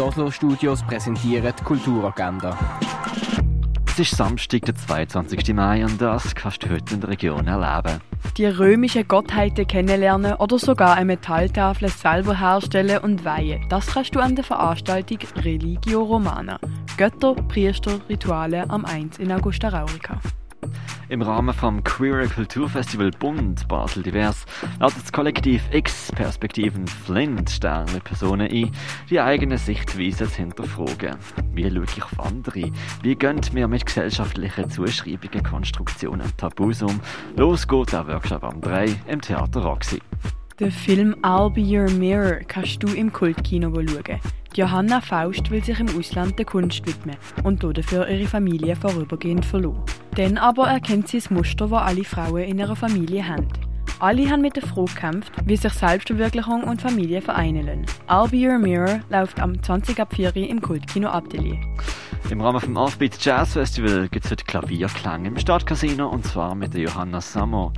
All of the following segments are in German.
Die Oslo Studios präsentieren die Kulturagenda. Es ist Samstag, der 22. Mai und das kannst du heute in der Region erleben. Die römischen Gottheiten kennenlernen oder sogar eine Metalltafel selber herstellen und weihen. Das kannst du an der Veranstaltung Religio Romana. Götter, Priester, Rituale am 1 in Augusta Raurica. Im Rahmen vom Queer Kulturfestival Bund Basel Divers ladet das Kollektiv X Perspektiven Flint sterne Personen ein, die eigene Sichtweise zu hinterfragen. Wie schaue ich auf andere? Wie gönnt mir mit gesellschaftlichen Zuschreibungen, Konstruktionen Tabus um? Los geht der Workshop am 3 im Theater Roxy. Den Film I'll Be Your Mirror kannst du im Kultkino schauen. Johanna Faust will sich im Ausland der Kunst widmen und dafür ihre Familie vorübergehend verloren. Dann aber erkennt sie das Muster, das alle Frauen in ihrer Familie haben. Alle haben mit der Frage gekämpft, wie sich Selbstverwirklichung und Familie vereinen lassen. I'll Be Your Mirror läuft am 20. April im Kultkino Atelier. Im Rahmen vom Offbeat Jazz Festival gibt es heute Klavierklang im Stadtcasino und zwar mit der Johanna Sammo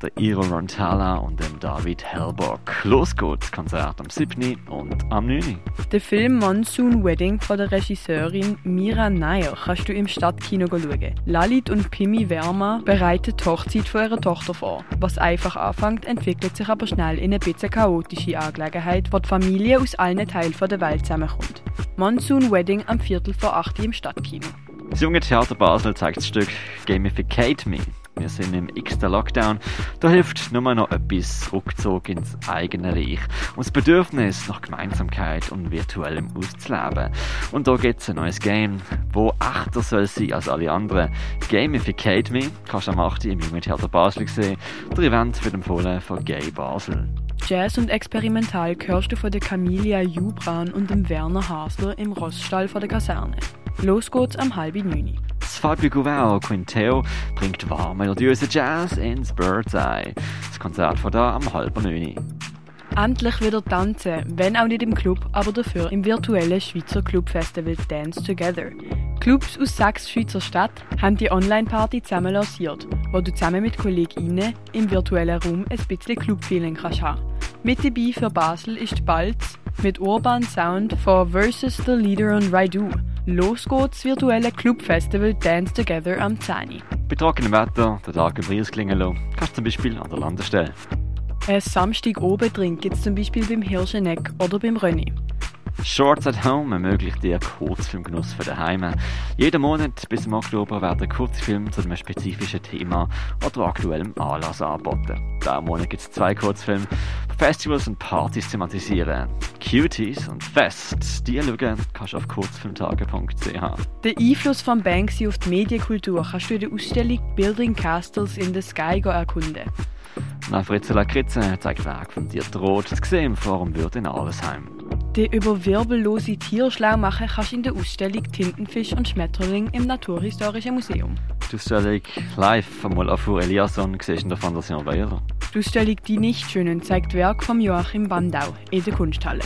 der Iro Rontala und dem David Hellbock. Los geht's, Konzert am 7. und am 9. Den Film Monsoon Wedding von der Regisseurin Mira Nair kannst du im Stadtkino schauen. Lalit und Pimi Werma bereiten die Hochzeit von ihrer Tochter vor. Was einfach anfängt, entwickelt sich aber schnell in eine bisschen chaotische Angelegenheit, wo die Familie aus allen Teilen der Welt zusammenkommt. Monsoon Wedding am Viertel vor 8 im Stadtkino. Das junge Theater Basel zeigt das Stück Gamificate Me. Wir sind im x-ten Lockdown. Da hilft nur noch etwas Rückzug ins eigene Reich und das Bedürfnis nach Gemeinsamkeit und virtuellem auszuleben. Und da gibt es ein neues Game, wo achter soll sein als alle anderen. Gamificate Me kannst du am 8. im Jungen Theater Basel sehen. Der Event wird empfohlen von Gay Basel. Jazz und Experimental hörst du von der Camilia Jubran und dem Werner Hasler im Roststall von der Kaserne. Los geht's am halben neun. Das Fabio Gouvert Quinteo bringt warm melodiöse Jazz ins Bird's Eye. Das Konzert von da am halben neun. Endlich wieder tanzen, wenn auch nicht im Club, aber dafür im virtuellen Schweizer Clubfestival Dance Together. Clubs aus sechs Schweizer Städten haben die Online-Party zusammen lanciert, wo du zusammen mit KollegInnen im virtuellen Raum ein bisschen Club-Feeling kannst haben. Mit dabei für Basel ist Balz mit Urban Sound von Versus the Leader on Raidu. Los geht's virtuelle Clubfestival Dance Together am 10. Bei trockenem Wetter, der Tag im Ries klingen lassen, kannst du zum Beispiel an der Landestelle. Ein Samstag oben drin gibt es zum Beispiel beim Hirscheneck oder beim René. Shorts at Home ermöglicht dir Kurzfilmgenuss für daheim. Jeden Monat bis im Oktober werden Kurzfilme zu einem spezifischen Thema oder aktuellem Anlass angeboten. Diesen Monat gibt es zwei Kurzfilme, Festivals und Partys thematisieren. Cuties und Fest, die schauen kannst du auf kurzfilmtage.ch. Den Einfluss von Banksy auf die Medienkultur kannst du in der Ausstellung Building Castles in the Sky erkunden. Na, Fritzela Kritze zeigt Weg von dir droht zu sehen im Forum Wirt in Allesheim. Den über wirbellose Tiere schlau machen kannst du in der Ausstellung Tintenfisch und Schmetterling im Naturhistorischen Museum. Die Ausstellung live von Olafur Eliasson siehst du in der Fondation Weiler. Die Ausstellung Die Nichtschönen zeigt Werk von Joachim Bandau in der Kunsthalle.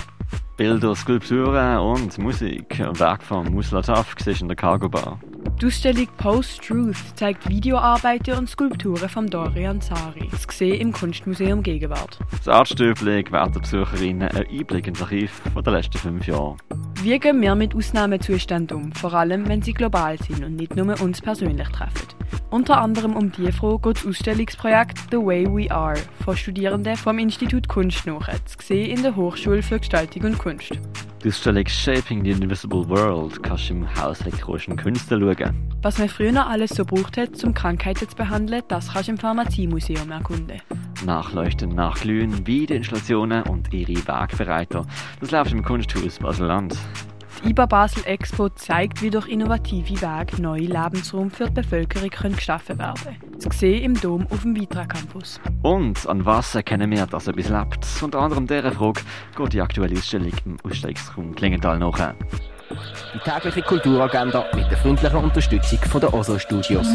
Bilder, Skulpturen und Musik. Werk von Musla du in der Cargo Bar. Die Ausstellung Post-Truth zeigt Videoarbeiten und Skulpturen von Dorian Sari. Das gesehen im Kunstmuseum Gegenwart. Das Artstübli gewährt den Besucherinnen einen Einblick ins Archiv von den letzten fünf Jahren. Wie gehen wir mit Ausnahmezuständen um, vor allem wenn sie global sind und nicht nur uns persönlich treffen? Unter anderem um diese Frage geht das Ausstellungsprojekt The Way We Are von Studierenden vom Institut Kunst nach, zu sehen in der Hochschule für Gestaltung und Kunst. Die Ausstellung Shaping the Invisible World kannst du im Haus elektrischen Künste schauen. Was man früher alles so braucht hat, um Krankheiten zu behandeln, das kannst du im Pharmaziemuseum erkunden. Nachleuchten, nachglühen, Videoinstallationen und ihre Wegbereiter. Das läuft im Kunsthaus Basel-Land. Die IBA Basel Expo zeigt, wie durch innovative Wege neue Lebensraum für die Bevölkerung können geschaffen werden können. Zu sehen im Dom auf dem Vitra Campus. Und an was erkennen wir, dass etwas lebt? Unter anderem dieser Frage geht die aktuelle Ausstellung im Ausstellungsraum Klingenthal nach. Die tägliche Kulturagenda mit der freundlichen Unterstützung von der OSO Studios.